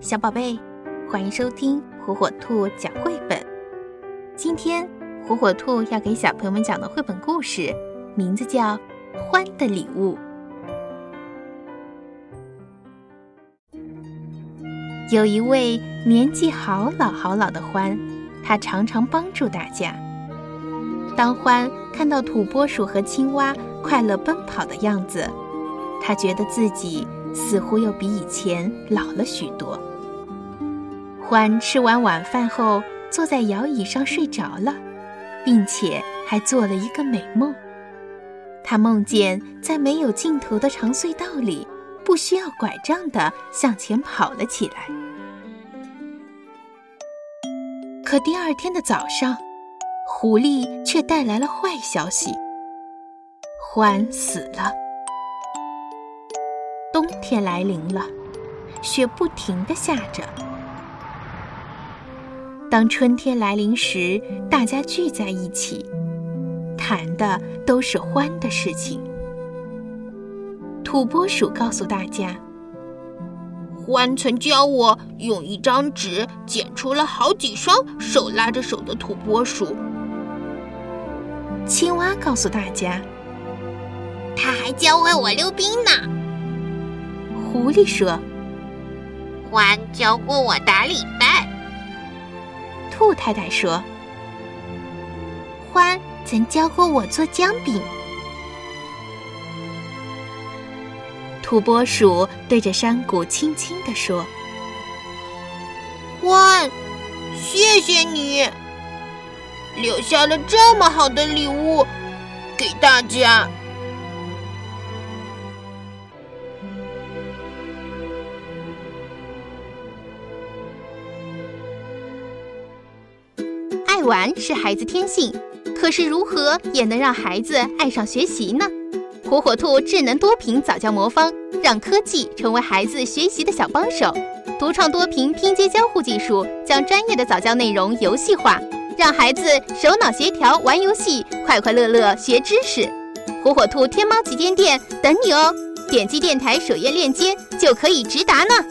小宝贝，欢迎收听火火兔讲绘本。今天火火兔要给小朋友们讲的绘本故事，名字叫《欢的礼物》。有一位年纪好老好老的獾，他常常帮助大家。当獾看到土拨鼠和青蛙快乐奔跑的样子，他觉得自己似乎又比以前老了许多。獾吃完晚饭后，坐在摇椅上睡着了，并且还做了一个美梦。他梦见在没有尽头的长隧道里，不需要拐杖的向前跑了起来。可第二天的早上，狐狸却带来了坏消息：獾死了。冬天来临了，雪不停地下着。当春天来临时，大家聚在一起，谈的都是獾的事情。土拨鼠告诉大家，欢曾教我用一张纸剪出了好几双手拉着手的土拨鼠。青蛙告诉大家，他还教会我溜冰呢。狐狸说，獾教过我打领带。兔太太说：“獾曾教过我做姜饼。”土拨鼠对着山谷轻轻地说：“獾，谢谢你，留下了这么好的礼物给大家。”爱玩是孩子天性，可是如何也能让孩子爱上学习呢？火火兔智能多屏早教魔方，让科技成为孩子学习的小帮手。独创多屏拼接交互技术，将专业的早教内容游戏化，让孩子手脑协调玩游戏，快快乐乐学知识。火火兔天猫旗舰店等你哦！点击电台首页链接就可以直达呢。